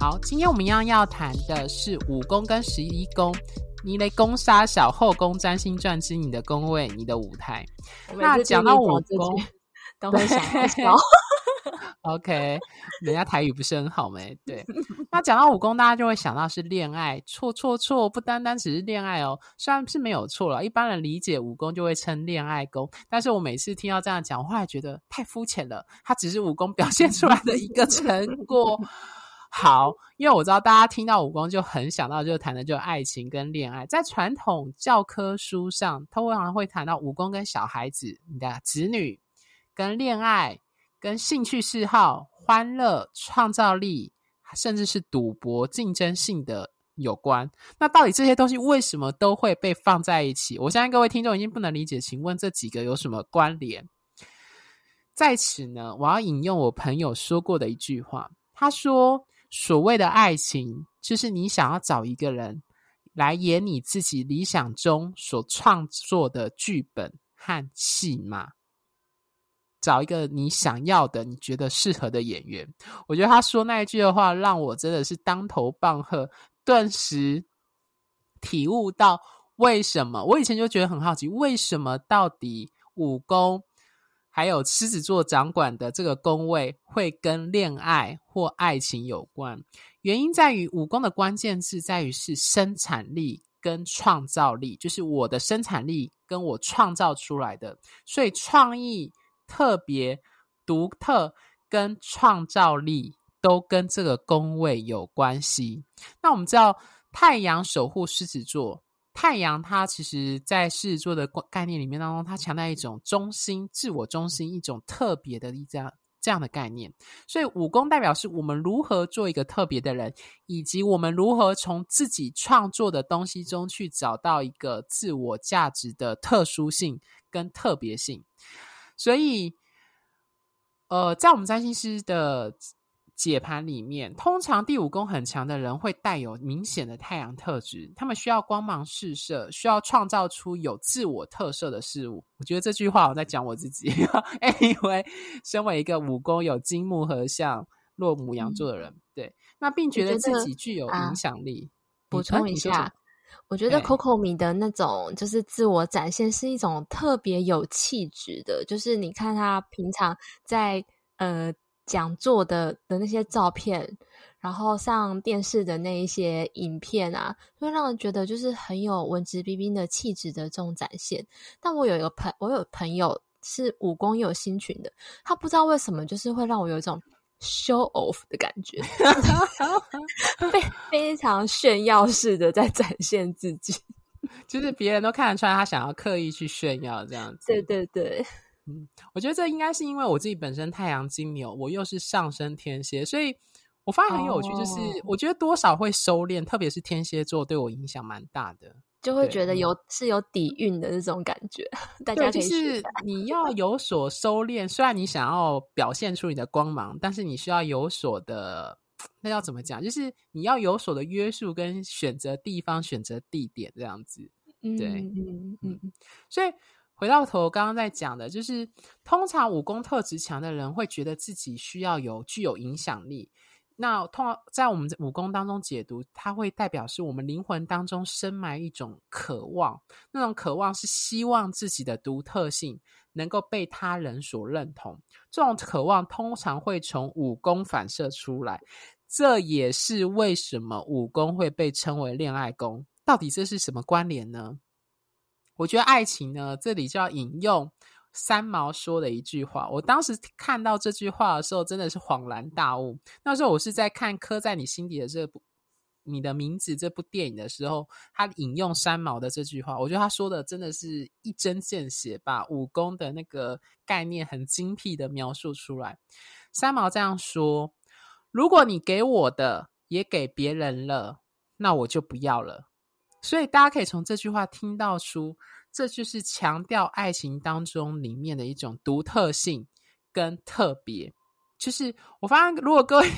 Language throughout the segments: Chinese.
好，今天我们一样要谈的是五宫跟十一宫，你雷攻杀小后宫占星传之你的宫位，你的舞台。那讲到五宫，都会想笑。OK，人家台语不是很好没？对。那讲到五宫，大家就会想到是恋爱，错错错，不单单只是恋爱哦，虽然是没有错了，一般人理解五宫就会称恋爱宫，但是我每次听到这样讲，我后来觉得太肤浅了，它只是武功表现出来的一个成果。好，因为我知道大家听到武功就很想到，就谈的就爱情跟恋爱。在传统教科书上，通常会谈到武功跟小孩子、你的子女、跟恋爱、跟兴趣嗜好、欢乐、创造力，甚至是赌博、竞争性的有关。那到底这些东西为什么都会被放在一起？我相信各位听众已经不能理解，请问这几个有什么关联？在此呢，我要引用我朋友说过的一句话，他说。所谓的爱情，就是你想要找一个人来演你自己理想中所创作的剧本和戏码，找一个你想要的、你觉得适合的演员。我觉得他说那一句的话，让我真的是当头棒喝，顿时体悟到为什么。我以前就觉得很好奇，为什么到底武功？还有狮子座掌管的这个宫位会跟恋爱或爱情有关，原因在于五宫的关键字在于是生产力跟创造力，就是我的生产力跟我创造出来的，所以创意特别独特跟创造力都跟这个宫位有关系。那我们知道太阳守护狮子座。太阳，它其实在狮子座的概念里面当中，它强调一种中心、自我中心，一种特别的这样这样的概念。所以五宫代表是我们如何做一个特别的人，以及我们如何从自己创作的东西中去找到一个自我价值的特殊性跟特别性。所以，呃，在我们占星师的。解盘里面，通常第五宫很强的人会带有明显的太阳特质，他们需要光芒四射，需要创造出有自我特色的事物。我觉得这句话我在讲我自己，因为身为一个五宫有金木合相落母羊座的人，嗯、对，那并觉得自己具有影响力。补、啊、充一下，我觉得 Coco 米的那种就是自我展现是一种特别有气质的，就是你看他平常在呃。讲座的的那些照片，然后上电视的那一些影片啊，会让人觉得就是很有文质彬彬的气质的这种展现。但我有一个朋，我有朋友是武功又有新群的，他不知道为什么就是会让我有一种 show off 的感觉，非非常炫耀式的在展现自己，就是别人都看得出来他想要刻意去炫耀这样子。对对对。嗯，我觉得这应该是因为我自己本身太阳金牛，我又是上升天蝎，所以我发现很有趣，就是我觉得多少会收敛，特别是天蝎座对我影响蛮大的，就会觉得有是有底蕴的那种感觉。大家就是你要有所收敛，虽然你想要表现出你的光芒，但是你需要有所的，那要怎么讲？就是你要有所的约束跟选择地方、选择地点这样子。对，嗯嗯嗯，所以。回到头，刚刚在讲的，就是通常武功特质强的人会觉得自己需要有具有影响力。那通常在我们武功当中解读，它会代表是我们灵魂当中深埋一种渴望，那种渴望是希望自己的独特性能够被他人所认同。这种渴望通常会从武功反射出来，这也是为什么武功会被称为恋爱功。到底这是什么关联呢？我觉得爱情呢，这里就要引用三毛说的一句话。我当时看到这句话的时候，真的是恍然大悟。那时候我是在看《刻在你心底的这部你的名字》这部电影的时候，他引用三毛的这句话，我觉得他说的真的是一针见血，把武功的那个概念很精辟的描述出来。三毛这样说：“如果你给我的也给别人了，那我就不要了。”所以大家可以从这句话听到出，这就是强调爱情当中里面的一种独特性跟特别。就是我发现，如果各位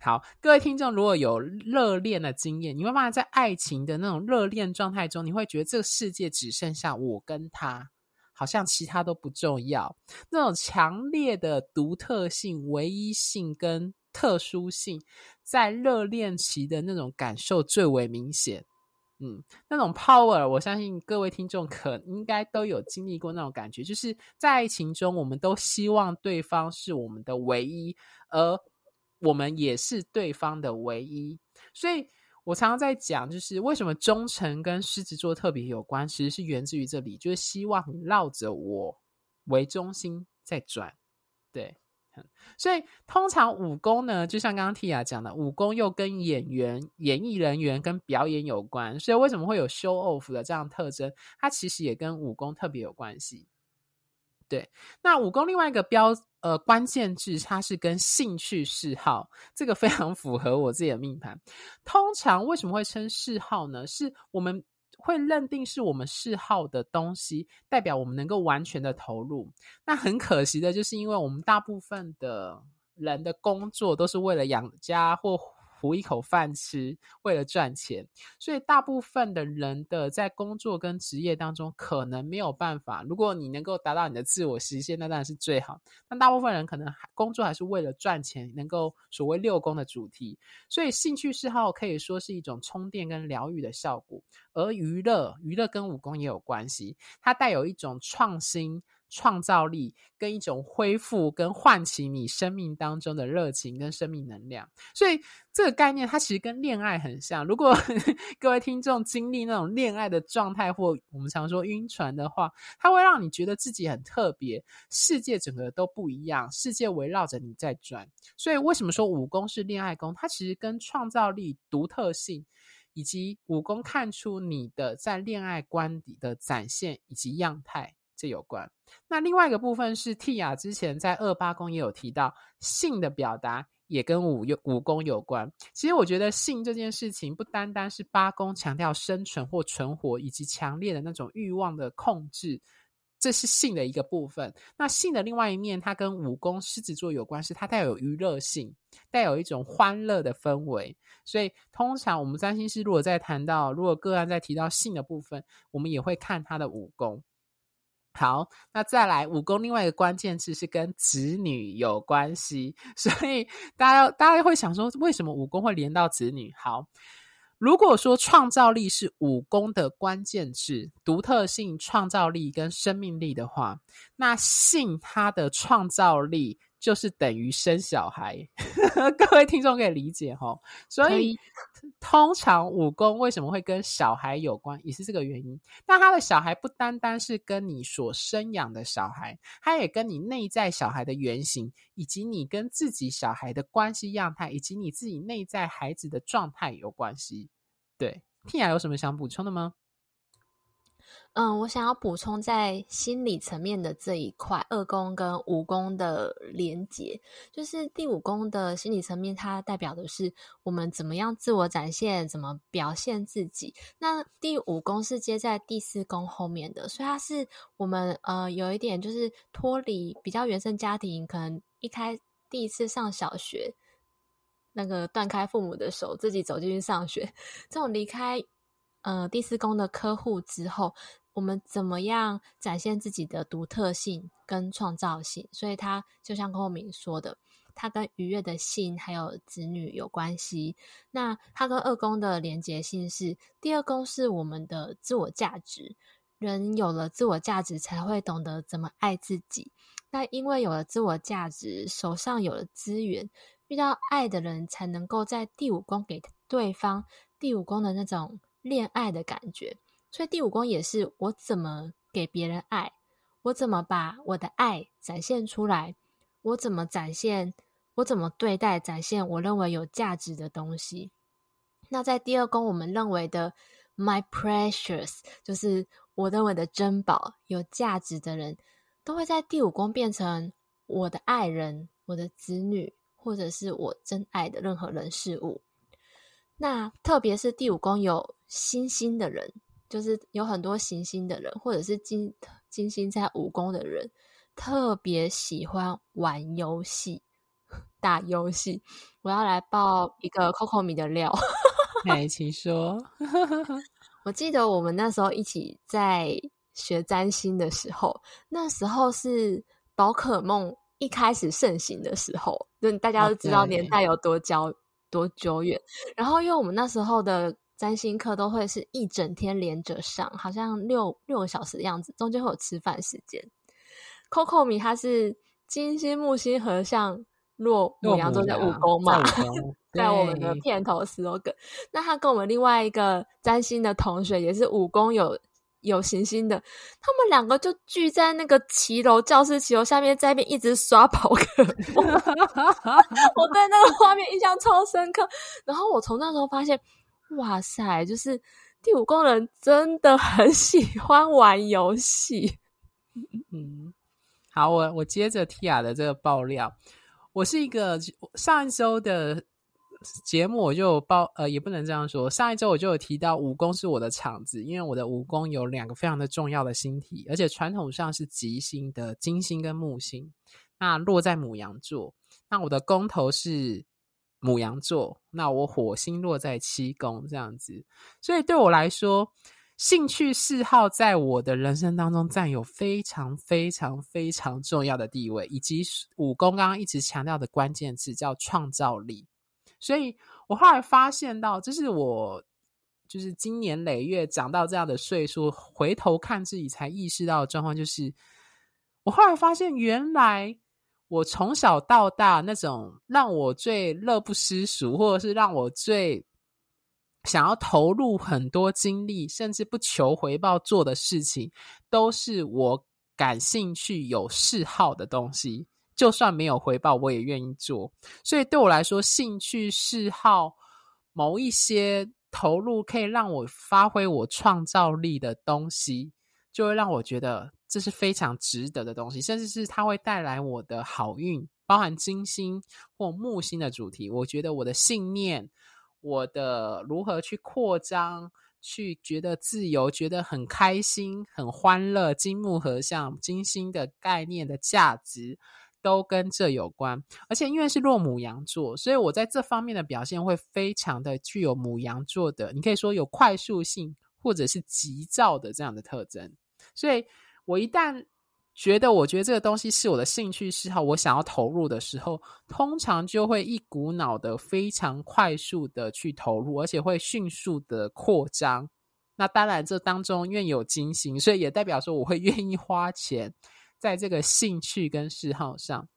好，各位听众如果有热恋的经验，你会发现在爱情的那种热恋状态中，你会觉得这个世界只剩下我跟他，好像其他都不重要。那种强烈的独特性、唯一性跟特殊性，在热恋期的那种感受最为明显。嗯，那种 power，我相信各位听众可应该都有经历过那种感觉，就是在爱情中，我们都希望对方是我们的唯一，而我们也是对方的唯一。所以我常常在讲，就是为什么忠诚跟狮子座特别有关，其实是源自于这里，就是希望你绕着我为中心在转，对。所以，通常武功呢，就像刚刚 Tia 讲的，武功又跟演员、演艺人员跟表演有关。所以，为什么会有 show off 的这样特征？它其实也跟武功特别有关系。对，那武功另外一个标呃关键字，它是跟兴趣嗜好，这个非常符合我自己的命盘。通常为什么会称嗜好呢？是我们。会认定是我们嗜好的东西，代表我们能够完全的投入。那很可惜的就是，因为我们大部分的人的工作都是为了养家或。糊一口饭吃，为了赚钱，所以大部分的人的在工作跟职业当中，可能没有办法。如果你能够达到你的自我实现，那当然是最好。但大部分人可能工作还是为了赚钱，能够所谓六宫的主题。所以兴趣嗜好可以说是一种充电跟疗愈的效果，而娱乐，娱乐跟五宫也有关系，它带有一种创新。创造力跟一种恢复跟唤起你生命当中的热情跟生命能量，所以这个概念它其实跟恋爱很像。如果 各位听众经历那种恋爱的状态，或我们常说晕船的话，它会让你觉得自己很特别，世界整个都不一样，世界围绕着你在转。所以为什么说武功是恋爱功？它其实跟创造力、独特性以及武功看出你的在恋爱观底的展现以及样态。这有关。那另外一个部分是 Tia 之前在二八宫也有提到，性的表达也跟五有武功有关。其实我觉得性这件事情不单单是八宫强调生存或存活，以及强烈的那种欲望的控制，这是性的一个部分。那性的另外一面，它跟武功狮子座有关，是它带有娱乐性，带有一种欢乐的氛围。所以通常我们占星师如果在谈到，如果个案在提到性的部分，我们也会看他的武功。好，那再来武功，另外一个关键字是跟子女有关系，所以大家大家会想说，为什么武功会连到子女？好，如果说创造力是武功的关键字，独特性、创造力跟生命力的话，那性它的创造力。就是等于生小孩，各位听众可以理解哈。所以通常武功为什么会跟小孩有关，也是这个原因。但他的小孩不单单是跟你所生养的小孩，他也跟你内在小孩的原型，以及你跟自己小孩的关系样态，以及你自己内在孩子的状态有关系。对，Tia 有什么想补充的吗？嗯，我想要补充在心理层面的这一块，二宫跟五宫的连结，就是第五宫的心理层面，它代表的是我们怎么样自我展现，怎么表现自己。那第五宫是接在第四宫后面的，所以它是我们呃有一点就是脱离比较原生家庭，可能一开第一次上小学，那个断开父母的手，自己走进去上学，这种离开呃第四宫的呵护之后。我们怎么样展现自己的独特性跟创造性？所以它就像空明说的，它跟愉悦的性还有子女有关系。那它跟二宫的连结性是，第二宫是我们的自我价值。人有了自我价值，才会懂得怎么爱自己。那因为有了自我价值，手上有了资源，遇到爱的人才能够在第五宫给对方第五宫的那种恋爱的感觉。所以第五宫也是我怎么给别人爱，我怎么把我的爱展现出来，我怎么展现，我怎么对待展现我认为有价值的东西。那在第二宫，我们认为的 my precious，就是我认为的珍宝、有价值的人，都会在第五宫变成我的爱人、我的子女，或者是我真爱的任何人事物。那特别是第五宫有星星的人，就是有很多行星的人，或者是金金星在五宫的人，特别喜欢玩游戏、打游戏。我要来爆一个 Coco 米的料，哎，请说。我记得我们那时候一起在学占星的时候，那时候是宝可梦一开始盛行的时候，就大家都知道年代有多久.多久远。然后因为我们那时候的占星课都会是一整天连着上，好像六六个小时的样子，中间会有吃饭时间。Coco 米他是金星木星合相，落牡羊座在五宫嘛。在我们的片头 slogan，那他跟我们另外一个占星的同学也是五宫有有行星的，他们两个就聚在那个骑楼教室骑楼下面，在那边一直刷跑可梦。我对那个画面印象超深刻。然后我从那时候发现，哇塞，就是第五宫人真的很 喜欢玩游戏。嗯，好，我我接着 Tia 的这个爆料，我是一个上一周的。节目我就有报，呃，也不能这样说。上一周我就有提到五宫是我的场子，因为我的五宫有两个非常的重要的星体，而且传统上是吉星的金星跟木星，那落在母羊座。那我的宫头是牡羊座，那我火星落在七宫这样子。所以对我来说，兴趣嗜好在我的人生当中占有非常非常非常重要的地位，以及五宫刚刚一直强调的关键词叫创造力。所以我后来发现到，这是我就是经年累月长到这样的岁数，回头看自己才意识到的状况，就是我后来发现，原来我从小到大那种让我最乐不思蜀，或者是让我最想要投入很多精力，甚至不求回报做的事情，都是我感兴趣、有嗜好的东西。就算没有回报，我也愿意做。所以对我来说，兴趣嗜好某一些投入可以让我发挥我创造力的东西，就会让我觉得这是非常值得的东西，甚至是它会带来我的好运，包含金星或木星的主题。我觉得我的信念，我的如何去扩张，去觉得自由，觉得很开心、很欢乐。金木合相，金星的概念的价值。都跟这有关，而且因为是落牡羊座，所以我在这方面的表现会非常的具有牡羊座的，你可以说有快速性或者是急躁的这样的特征。所以我一旦觉得我觉得这个东西是我的兴趣嗜好，我想要投入的时候，通常就会一股脑的非常快速的去投入，而且会迅速的扩张。那当然，这当中因为有金星，所以也代表说我会愿意花钱。在这个兴趣跟嗜好上，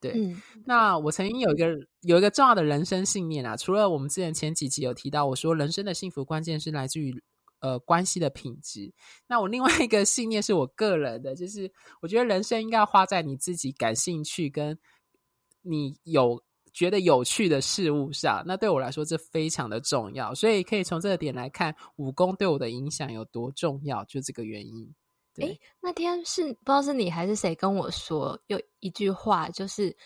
对，嗯，那我曾经有一个有一个重要的人生信念啊，除了我们之前前几集有提到，我说人生的幸福关键是来自于呃关系的品质。那我另外一个信念是我个人的，就是我觉得人生应该要花在你自己感兴趣跟你有觉得有趣的事物上。那对我来说，这非常的重要，所以可以从这个点来看，武功对我的影响有多重要，就这个原因。哎，那天是不知道是你还是谁跟我说有一句话，就是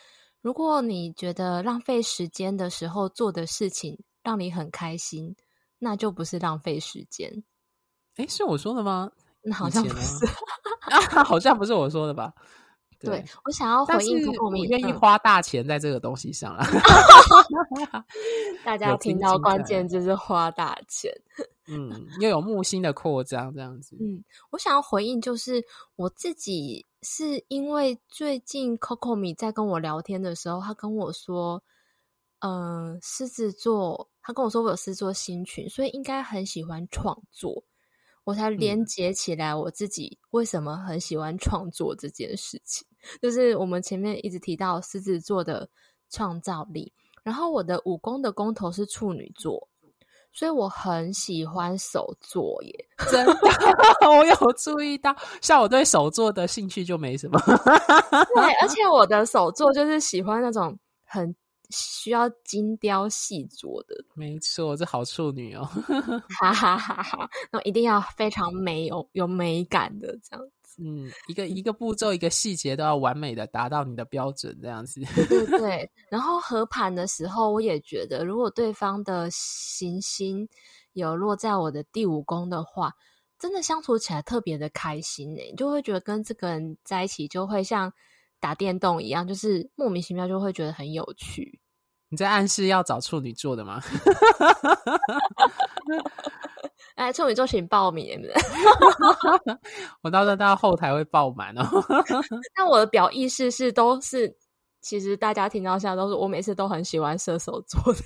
如果你觉得浪费时间的时候做的事情让你很开心，那就不是浪费时间。哎，是我说的吗？那好像不是，啊，好像不是我说的吧？对，对我想要回应，我们愿意花大钱在这个东西上了。大家听到关键就是花大钱。嗯，又有木星的扩张这样子。嗯，我想要回应就是我自己是因为最近 Coco 米在跟我聊天的时候，他跟我说，嗯、呃，狮子座，他跟我说我有狮子座星群，所以应该很喜欢创作，我才连接起来我自己为什么很喜欢创作这件事情。就是我们前面一直提到狮子座的创造力，然后我的武功的工头是处女座。所以我很喜欢手作耶，真的，我有注意到。像我对手作的兴趣就没什么，对，而且我的手作就是喜欢那种很需要精雕细琢的。没错，这好处女哦，哈哈哈哈！那一定要非常美，有有美感的这样子。嗯，一个一个步骤，一个细节都要完美的达到你的标准，这样子。对对对。然后合盘的时候，我也觉得，如果对方的行星有落在我的第五宫的话，真的相处起来特别的开心呢，就会觉得跟这个人在一起就会像打电动一样，就是莫名其妙就会觉得很有趣。你在暗示要找处女座的吗？哎，处女座请报名！我到时候到后台会爆满哦。但我的表意识是都是，其实大家听到现在都是我每次都很喜欢射手座的。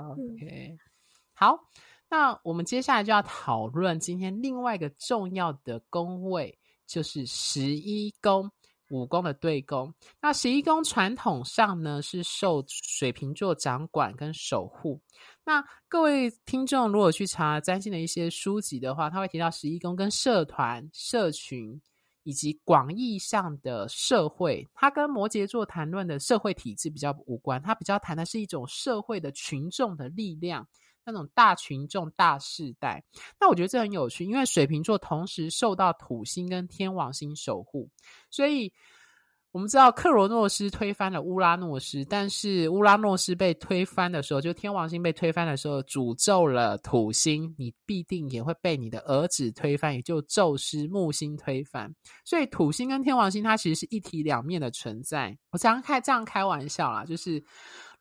OK，好，那我们接下来就要讨论今天另外一个重要的宫位，就是十一宫。五宫的对宫，那十一宫传统上呢是受水瓶座掌管跟守护。那各位听众如果去查占星的一些书籍的话，他会提到十一宫跟社团、社群以及广义上的社会，它跟摩羯座谈论的社会体制比较无关，它比较谈的是一种社会的群众的力量。那种大群众、大世代，那我觉得这很有趣，因为水瓶座同时受到土星跟天王星守护，所以我们知道克罗诺斯推翻了乌拉诺斯，但是乌拉诺斯被推翻的时候，就天王星被推翻的时候，诅咒了土星，你必定也会被你的儿子推翻，也就宙斯木星推翻。所以土星跟天王星它其实是一体两面的存在。我常常开这样开玩笑啦，就是。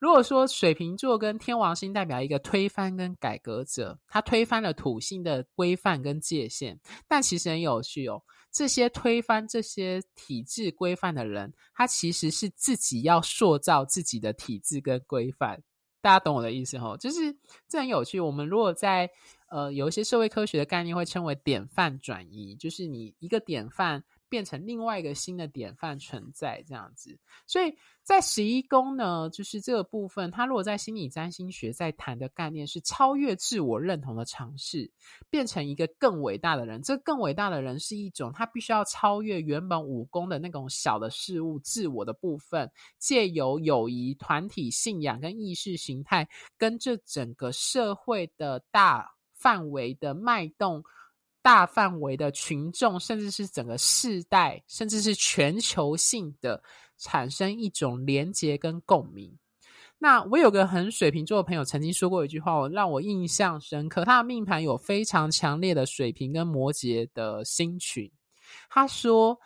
如果说水瓶座跟天王星代表一个推翻跟改革者，他推翻了土星的规范跟界限，但其实很有趣哦。这些推翻这些体制规范的人，他其实是自己要塑造自己的体制跟规范。大家懂我的意思吼？就是这很有趣。我们如果在呃有一些社会科学的概念，会称为典范转移，就是你一个典范。变成另外一个新的典范存在这样子，所以在十一宫呢，就是这个部分，它如果在心理占星学在谈的概念是超越自我认同的尝试，变成一个更伟大的人。这更伟大的人是一种，他必须要超越原本五宫的那种小的事物、自我的部分，借由友谊、团体、信仰跟意识形态，跟这整个社会的大范围的脉动。大范围的群众，甚至是整个世代，甚至是全球性的产生一种连结跟共鸣。那我有个很水瓶座的朋友曾经说过一句话，我让我印象深刻。他的命盘有非常强烈的水瓶跟摩羯的星群。他说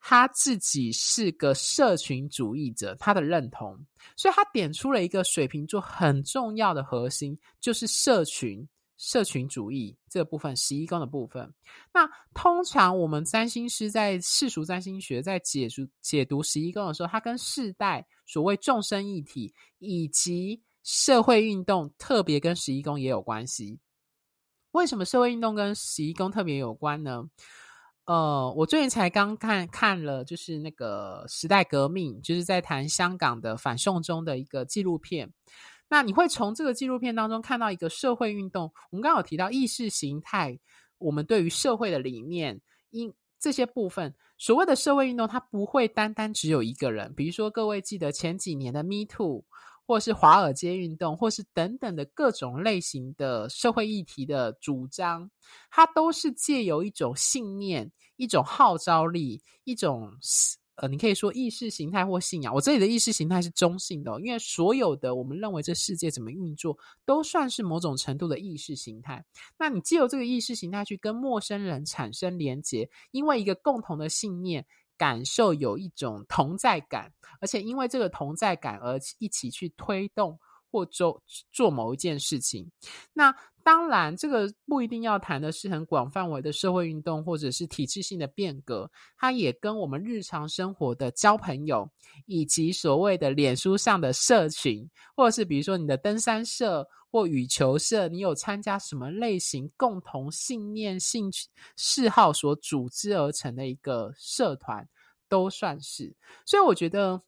他自己是个社群主义者，他的认同，所以他点出了一个水瓶座很重要的核心，就是社群。社群主义这部分，十一宫的部分。那通常我们占星师在世俗占星学在解读解读十一宫的时候，它跟世代、所谓众生一体以及社会运动，特别跟十一宫也有关系。为什么社会运动跟十一宫特别有关呢？呃，我最近才刚看看了，就是那个时代革命，就是在谈香港的反送中的一个纪录片。那你会从这个纪录片当中看到一个社会运动。我们刚刚有提到意识形态，我们对于社会的理念，因这些部分，所谓的社会运动，它不会单单只有一个人。比如说，各位记得前几年的 Me Too，或是华尔街运动，或是等等的各种类型的社会议题的主张，它都是借由一种信念、一种号召力、一种。呃，你可以说意识形态或信仰。我这里的意识形态是中性的哦，因为所有的我们认为这世界怎么运作，都算是某种程度的意识形态。那你借由这个意识形态去跟陌生人产生连结，因为一个共同的信念，感受有一种同在感，而且因为这个同在感而一起去推动或做做某一件事情。那当然，这个不一定要谈的是很广范围的社会运动，或者是体制性的变革。它也跟我们日常生活的交朋友，以及所谓的脸书上的社群，或者是比如说你的登山社或羽球社，你有参加什么类型共同信念、兴趣、嗜好所组织而成的一个社团，都算是。所以我觉得。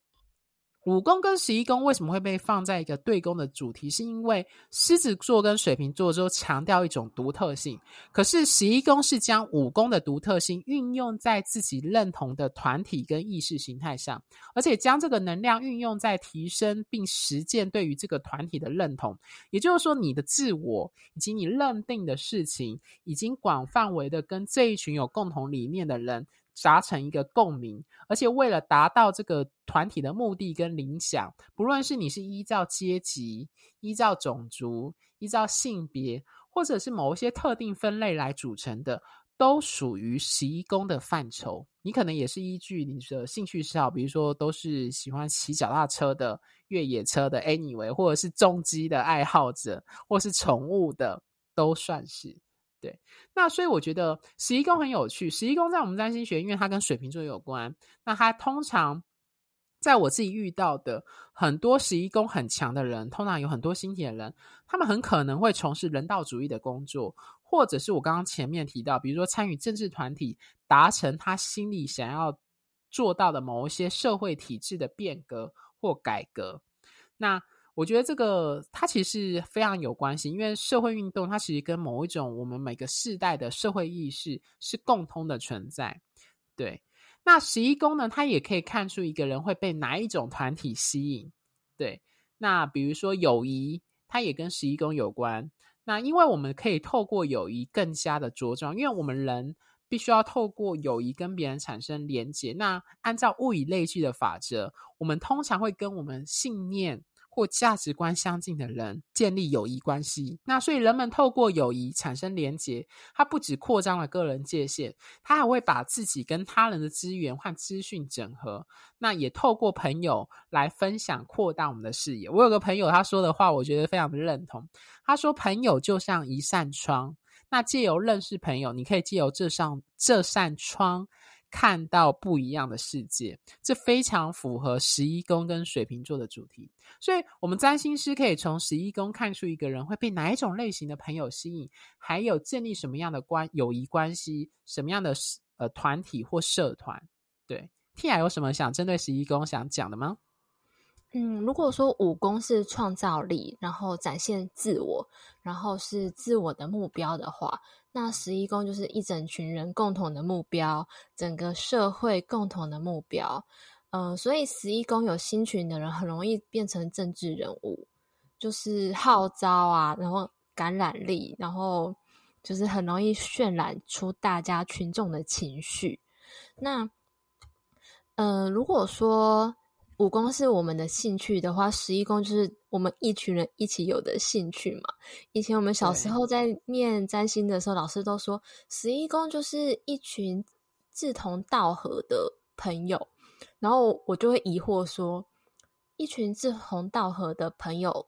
五宫跟十一宫为什么会被放在一个对宫的主题？是因为狮子座跟水瓶座都强调一种独特性，可是十一宫是将五宫的独特性运用在自己认同的团体跟意识形态上，而且将这个能量运用在提升并实践对于这个团体的认同。也就是说，你的自我以及你认定的事情，已经广范围的跟这一群有共同理念的人。达成一个共鸣，而且为了达到这个团体的目的跟理想，不论是你是依照阶级、依照种族、依照性别，或者是某一些特定分类来组成的，都属于十一宫的范畴。你可能也是依据你的兴趣嗜好，比如说都是喜欢骑脚踏车的、越野车的，anyway，或者是重机的爱好者，或是宠物的，都算是。对，那所以我觉得十一宫很有趣。十一宫在我们占星学，因为它跟水瓶座有关。那它通常在我自己遇到的很多十一宫很强的人，通常有很多星体的人，他们很可能会从事人道主义的工作，或者是我刚刚前面提到，比如说参与政治团体，达成他心里想要做到的某一些社会体制的变革或改革。那我觉得这个它其实非常有关系，因为社会运动它其实跟某一种我们每个世代的社会意识是共通的存在。对，那十一宫呢，它也可以看出一个人会被哪一种团体吸引。对，那比如说友谊，它也跟十一宫有关。那因为我们可以透过友谊更加的茁壮，因为我们人必须要透过友谊跟别人产生连结。那按照物以类聚的法则，我们通常会跟我们信念。或价值观相近的人建立友谊关系，那所以人们透过友谊产生连结，它不止扩张了个人界限，它还会把自己跟他人的资源和资讯整合。那也透过朋友来分享，扩大我们的视野。我有个朋友，他说的话，我觉得非常的认同。他说：“朋友就像一扇窗，那借由认识朋友，你可以借由这扇这扇窗。”看到不一样的世界，这非常符合十一宫跟水瓶座的主题。所以，我们占星师可以从十一宫看出一个人会被哪一种类型的朋友吸引，还有建立什么样的关友谊关系，什么样的呃团体或社团。对 ti 有什么想针对十一宫想讲的吗？嗯，如果说五宫是创造力，然后展现自我，然后是自我的目标的话，那十一宫就是一整群人共同的目标，整个社会共同的目标。嗯、所以十一宫有星群的人很容易变成政治人物，就是号召啊，然后感染力，然后就是很容易渲染出大家群众的情绪。那，嗯、如果说。五宫是我们的兴趣的话，十一宫就是我们一群人一起有的兴趣嘛。以前我们小时候在念占星的时候，老师都说十一宫就是一群志同道合的朋友，然后我就会疑惑说，一群志同道合的朋友。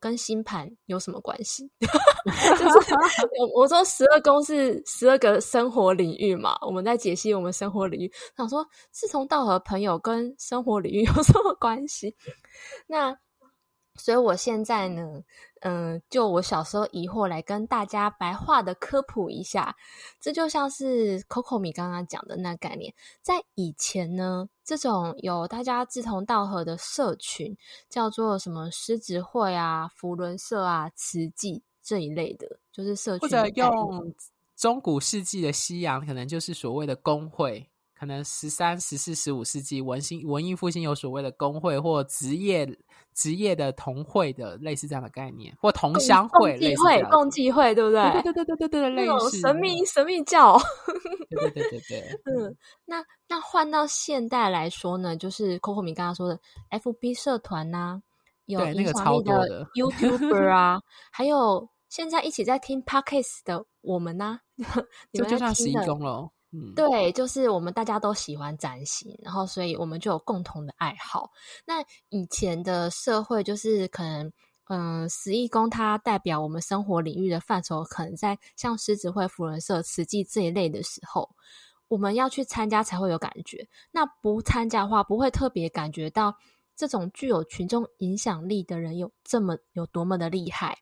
跟星盘有什么关系？就是我说十二宫是十二个生活领域嘛，我们在解析我们生活领域。想说志同道合朋友跟生活领域有什么关系？那。所以我现在呢，嗯、呃，就我小时候疑惑来跟大家白话的科普一下，这就像是 Coco 米刚刚讲的那概念，在以前呢，这种有大家志同道合的社群，叫做什么狮子会啊、福伦社啊、慈济这一类的，就是社群。或者用中古世纪的西洋，可能就是所谓的工会。可能十三、十四、十五世纪文兴文艺复兴有所谓的工会或职业职业的同会的类似这样的概念，或同乡会、共济会、共济会，对不对？对对对对对对对，类似神秘神秘教。对对对对对。嗯，那那换到现代来说呢，就是 Coco 米刚刚说的 FB 社团呐、啊，有影响力的 YouTuber 啊，还有现在一起在听 Podcast 的我们呐、啊，这就像十一宫了。对，就是我们大家都喜欢占星，然后所以我们就有共同的爱好。那以前的社会就是可能，嗯，十一宫它代表我们生活领域的范畴，可能在像狮子会、福人社、慈济这一类的时候，我们要去参加才会有感觉。那不参加的话，不会特别感觉到这种具有群众影响力的人有这么有多么的厉害。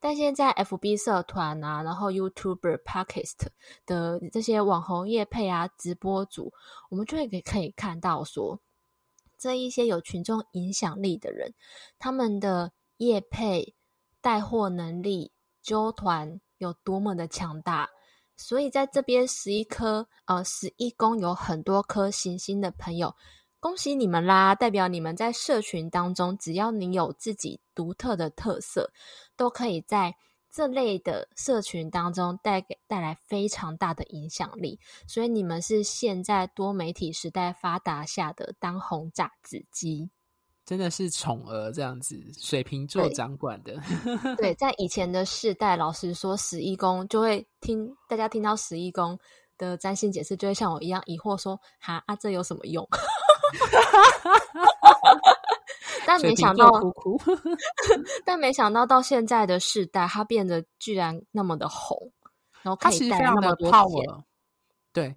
但现在 FB 社团啊，然后 YouTuber、Podcast 的这些网红业配啊、直播主，我们就会可以可以看到说，这一些有群众影响力的人，他们的业配带货能力、揪团有多么的强大。所以在这边十一颗呃十一宫有很多颗行星的朋友，恭喜你们啦！代表你们在社群当中，只要你有自己独特的特色，都可以在这类的社群当中带给带来非常大的影响力。所以你们是现在多媒体时代发达下的当红炸子鸡。真的是宠儿这样子，水瓶座掌管的。对，对，在以前的世代，老实说，十一宫就会听大家听到十一宫的占星解释，就会像我一样疑惑说：“哈啊，这有什么用？” 但没想到，哭哭 但没想到到现在的世代，它变得居然那么的红，然后可以带来那么多钱。对。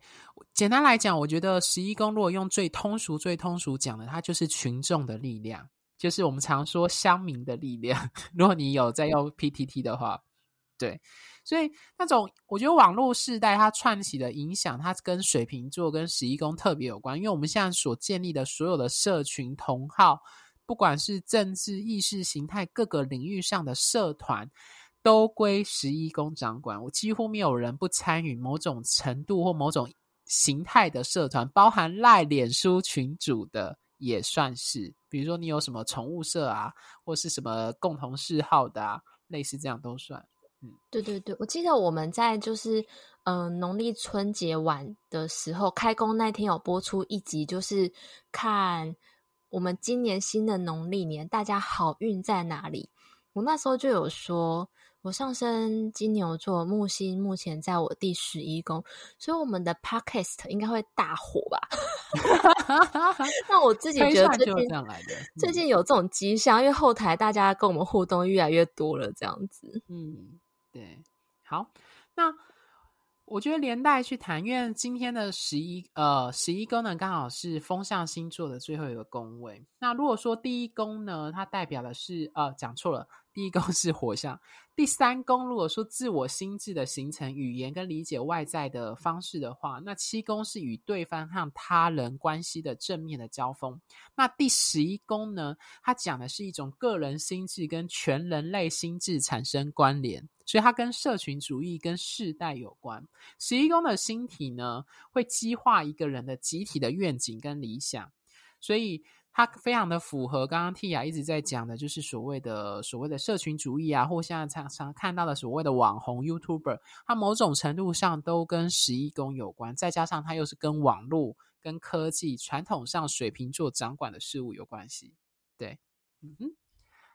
简单来讲，我觉得十一宫如果用最通俗、最通俗讲的，它就是群众的力量，就是我们常说乡民的力量。如果你有在用 PTT 的话，对，所以那种我觉得网络世代它串起的影响，它跟水瓶座跟十一宫特别有关，因为我们现在所建立的所有的社群同好，不管是政治意识形态各个领域上的社团，都归十一宫掌管。我几乎没有人不参与某种程度或某种。形态的社团，包含赖脸书群组的，也算是。比如说，你有什么宠物社啊，或是什么共同嗜好的啊，类似这样都算。嗯，对对对，我记得我们在就是嗯、呃、农历春节晚的时候，开工那天有播出一集，就是看我们今年新的农历年，大家好运在哪里。我那时候就有说。我上升金牛座，木星目前在我第十一宫，所以我们的 podcast 应该会大火吧？那我自己觉得最近最近有这种迹象，因为后台大家跟我们互动越来越多了，这样子。嗯，对，好，那。我觉得连带去谈，因为今天的十一呃十一宫呢，刚好是风象星座的最后一个宫位。那如果说第一宫呢，它代表的是呃讲错了，第一宫是火象。第三宫如果说自我心智的形成、语言跟理解外在的方式的话，那七宫是与对方和他人关系的正面的交锋。那第十一宫呢，它讲的是一种个人心智跟全人类心智产生关联。所以它跟社群主义、跟世代有关。十一宫的星体呢，会激化一个人的集体的愿景跟理想，所以它非常的符合刚刚 Tia 一直在讲的，就是所谓的所谓的社群主义啊，或现在常常看到的所谓的网红 YouTuber，它某种程度上都跟十一宫有关。再加上它又是跟网络、跟科技、传统上水瓶座掌管的事物有关系。对，嗯哼，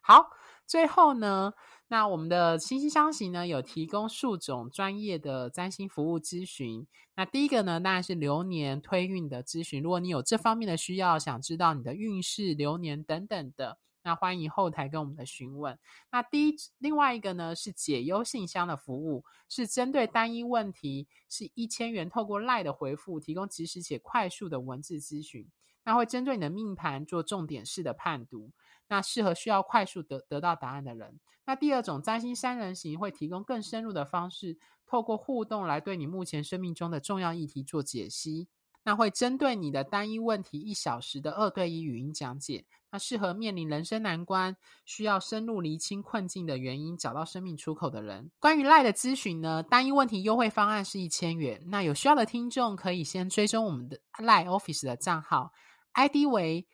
好。最后呢，那我们的星星相惜呢，有提供数种专业的占星服务咨询。那第一个呢，当然是流年推运的咨询。如果你有这方面的需要，想知道你的运势、流年等等的，那欢迎后台跟我们的询问。那第一，另外一个呢是解忧信箱的服务，是针对单一问题，是一千元，透过赖的回复，提供及时且快速的文字咨询。那会针对你的命盘做重点式的判读。那适合需要快速得得到答案的人。那第二种占星三人行会提供更深入的方式，透过互动来对你目前生命中的重要议题做解析。那会针对你的单一问题一小时的二对一语音讲解。那适合面临人生难关，需要深入厘清困境的原因，找到生命出口的人。关于赖的咨询呢，单一问题优惠方案是一千元。那有需要的听众可以先追踪我们的赖 Office 的账号，ID 为。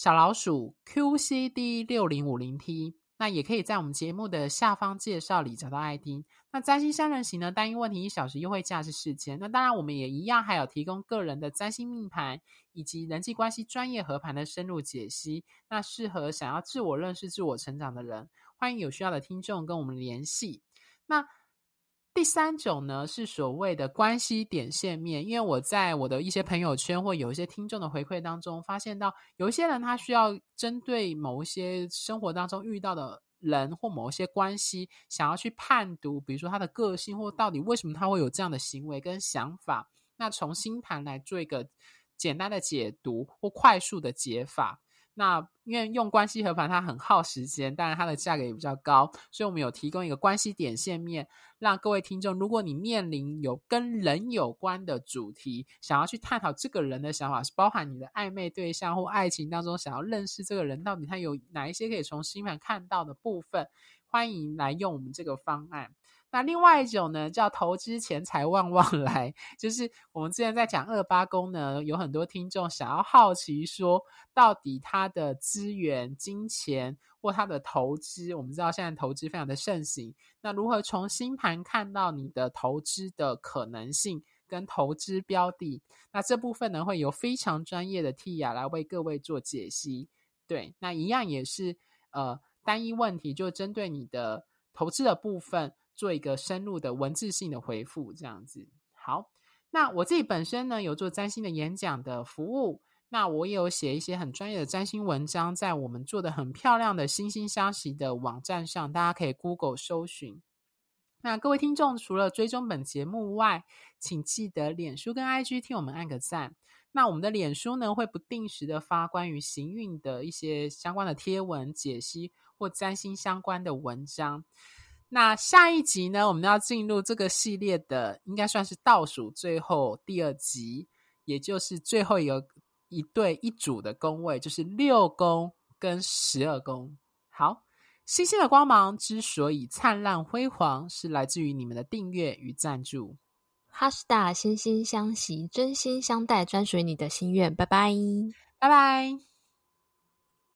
小老鼠 QCD 六零五零 T，那也可以在我们节目的下方介绍里找到 ID。那占星三人行呢，单一问题一小时优惠价是四千。那当然，我们也一样还有提供个人的占星命盘以及人际关系专业合盘的深入解析。那适合想要自我认识、自我成长的人，欢迎有需要的听众跟我们联系。那第三种呢，是所谓的关系点线面，因为我在我的一些朋友圈或有一些听众的回馈当中，发现到有一些人他需要针对某一些生活当中遇到的人或某一些关系，想要去判读，比如说他的个性或到底为什么他会有这样的行为跟想法，那从星盘来做一个简单的解读或快速的解法。那因为用关系合盘，它很耗时间，当然它的价格也比较高，所以我们有提供一个关系点线面，让各位听众，如果你面临有跟人有关的主题，想要去探讨这个人的想法，是包含你的暧昧对象或爱情当中想要认识这个人，到底他有哪一些可以从星盘看到的部分，欢迎来用我们这个方案。那另外一种呢，叫投资钱财旺旺来，就是我们之前在讲二八宫呢，有很多听众想要好奇说，到底他的资源、金钱或他的投资，我们知道现在投资非常的盛行，那如何从星盘看到你的投资的可能性跟投资标的？那这部分呢，会有非常专业的 Tia 来为各位做解析。对，那一样也是呃单一问题，就针对你的投资的部分。做一个深入的文字性的回复，这样子。好，那我自己本身呢，有做占星的演讲的服务，那我也有写一些很专业的占星文章，在我们做的很漂亮的星星消息的网站上，大家可以 Google 搜寻。那各位听众，除了追踪本节目外，请记得脸书跟 IG 替我们按个赞。那我们的脸书呢，会不定时的发关于行运的一些相关的贴文解析或占星相关的文章。那下一集呢，我们要进入这个系列的，应该算是倒数最后第二集，也就是最后一个一对一组的宫位，就是六宫跟十二宫。好，星星的光芒之所以灿烂辉煌，是来自于你们的订阅与赞助。哈士大，心心相惜，真心相待，专属于你的心愿。拜拜，拜拜。